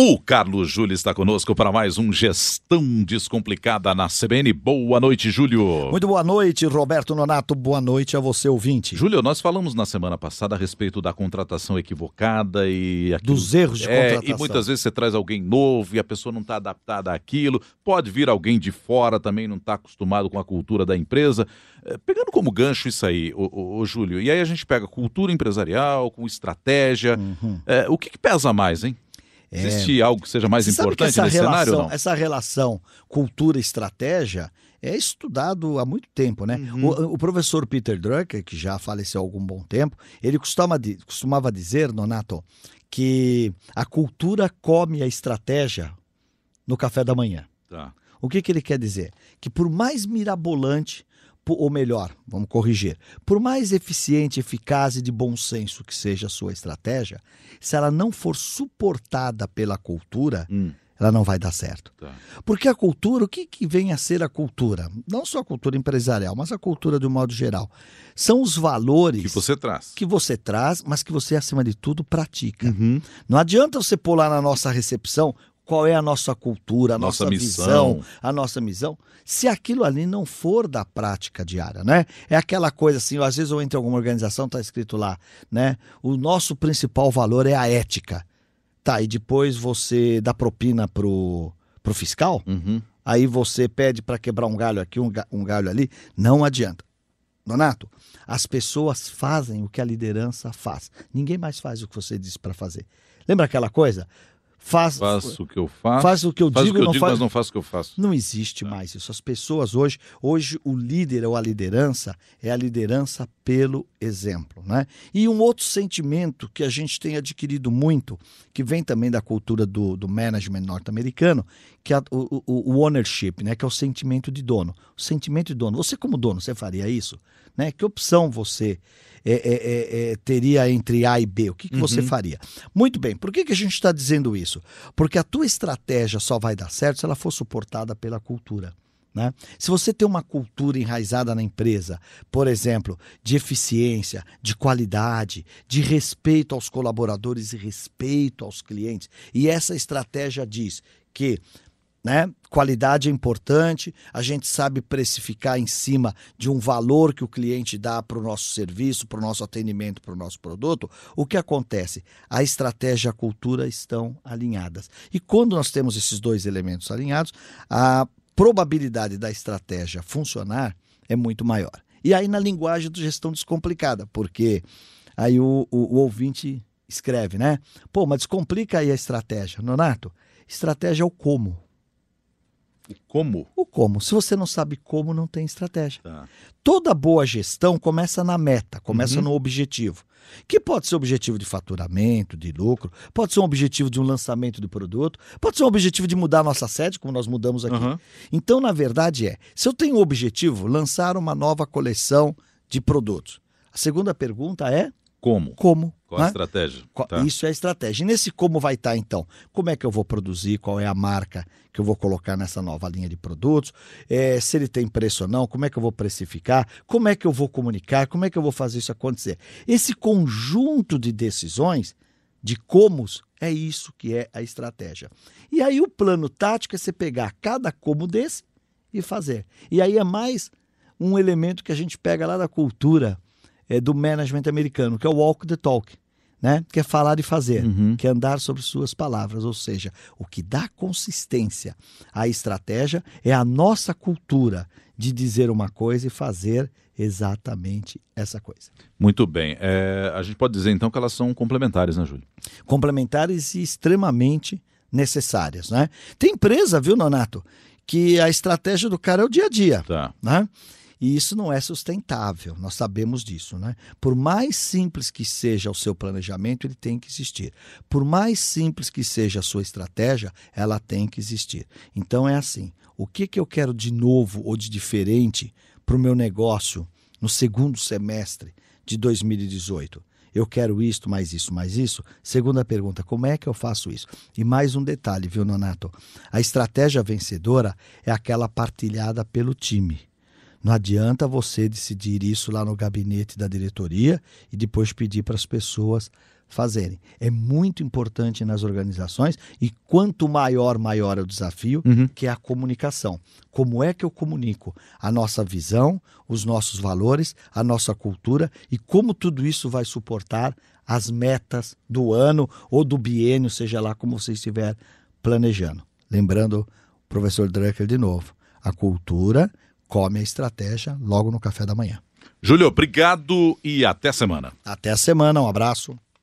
O Carlos Júlio está conosco para mais um Gestão Descomplicada na CBN. Boa noite, Júlio. Muito boa noite, Roberto Nonato. Boa noite a você, ouvinte. Júlio, nós falamos na semana passada a respeito da contratação equivocada e... Aquilo... Dos erros de é, contratação. E muitas vezes você traz alguém novo e a pessoa não está adaptada àquilo. Pode vir alguém de fora também, não está acostumado com a cultura da empresa. É, pegando como gancho isso aí, o, Júlio, e aí a gente pega cultura empresarial, com estratégia. Uhum. É, o que, que pesa mais, hein? É... Existe algo que seja mais Você importante nesse relação, cenário? Não? Essa relação cultura-estratégia é estudado há muito tempo, né? Uhum. O, o, professor Peter Drucker, que já faleceu há algum bom tempo, ele costuma, costumava dizer, Nonato, que a cultura come a estratégia no café da manhã. Tá. O que, que ele quer dizer? Que por mais mirabolante ou melhor, vamos corrigir, por mais eficiente, eficaz e de bom senso que seja a sua estratégia, se ela não for suportada pela cultura, hum. ela não vai dar certo. Tá. Porque a cultura, o que, que vem a ser a cultura? Não só a cultura empresarial, mas a cultura de um modo geral. São os valores que você traz. Que você traz, mas que você, acima de tudo, pratica. Uhum. Não adianta você lá na nossa recepção qual é a nossa cultura, a nossa, nossa visão, a nossa missão, se aquilo ali não for da prática diária, né? É aquela coisa assim, às vezes eu entro em alguma organização, está escrito lá, né? O nosso principal valor é a ética. Tá, e depois você dá propina pro, pro fiscal, uhum. aí você pede para quebrar um galho aqui, um, um galho ali, não adianta. Donato, as pessoas fazem o que a liderança faz. Ninguém mais faz o que você disse para fazer. Lembra aquela coisa? Faz, faço o que eu faço. Faz o que eu digo, o que eu não digo faz... mas não faço o que eu faço. Não existe é. mais isso. As pessoas hoje, hoje o líder ou a liderança é a liderança pelo exemplo, né? E um outro sentimento que a gente tem adquirido muito, que vem também da cultura do, do management norte-americano, que é o, o, o, ownership, né? Que é o sentimento de dono. O sentimento de dono. Você como dono, você faria isso? Né? Que opção você é, é, é, é teria entre A e B? O que, que uhum. você faria? Muito bem. Por que, que a gente está dizendo isso? Porque a tua estratégia só vai dar certo se ela for suportada pela cultura. Né? Se você tem uma cultura enraizada na empresa, por exemplo, de eficiência, de qualidade, de respeito aos colaboradores e respeito aos clientes, e essa estratégia diz que né? Qualidade é importante, a gente sabe precificar em cima de um valor que o cliente dá para o nosso serviço, para o nosso atendimento, para o nosso produto. O que acontece? A estratégia e a cultura estão alinhadas. E quando nós temos esses dois elementos alinhados, a probabilidade da estratégia funcionar é muito maior. E aí na linguagem do gestão descomplicada, porque aí o, o, o ouvinte escreve, né? Pô, mas descomplica aí a estratégia. Nonato, estratégia é o como. O como? O como. Se você não sabe como, não tem estratégia. Tá. Toda boa gestão começa na meta, começa uhum. no objetivo. Que pode ser objetivo de faturamento, de lucro, pode ser um objetivo de um lançamento de produto, pode ser um objetivo de mudar a nossa sede, como nós mudamos aqui. Uhum. Então, na verdade, é: se eu tenho o objetivo, lançar uma nova coleção de produtos. A segunda pergunta é: como? Como? Qual a né? estratégia? Tá. Isso é a estratégia. E nesse como vai estar, então? Como é que eu vou produzir? Qual é a marca que eu vou colocar nessa nova linha de produtos? É, se ele tem preço ou não? Como é que eu vou precificar? Como é que eu vou comunicar? Como é que eu vou fazer isso acontecer? Esse conjunto de decisões, de comos, é isso que é a estratégia. E aí o plano tático é você pegar cada como desse e fazer. E aí é mais um elemento que a gente pega lá da cultura é, do management americano, que é o walk the talk. Né? Que é falar e fazer, uhum. que é andar sobre suas palavras, ou seja, o que dá consistência à estratégia é a nossa cultura de dizer uma coisa e fazer exatamente essa coisa. Muito bem. É, a gente pode dizer então que elas são complementares, né, Júlio? Complementares e extremamente necessárias, né? Tem empresa, viu, Nonato, que a estratégia do cara é o dia a dia, tá. né? E isso não é sustentável, nós sabemos disso. Né? Por mais simples que seja o seu planejamento, ele tem que existir. Por mais simples que seja a sua estratégia, ela tem que existir. Então é assim: o que, que eu quero de novo ou de diferente para o meu negócio no segundo semestre de 2018? eu quero isto, mais isso, mais isso? Segunda pergunta, como é que eu faço isso? E mais um detalhe, viu, Nonato? A estratégia vencedora é aquela partilhada pelo time. Não adianta você decidir isso lá no gabinete da diretoria e depois pedir para as pessoas fazerem. É muito importante nas organizações e quanto maior, maior é o desafio, Uhum. que é a comunicação. Como é que eu comunico a nossa visão, os nossos valores, a nossa cultura e como tudo isso vai suportar as metas do ano ou do biênio, seja lá como você estiver planejando. Lembrando o professor Drucker de novo, a cultura come a estratégia logo no café da manhã. Júlio, obrigado e até semana. Até a semana, um abraço.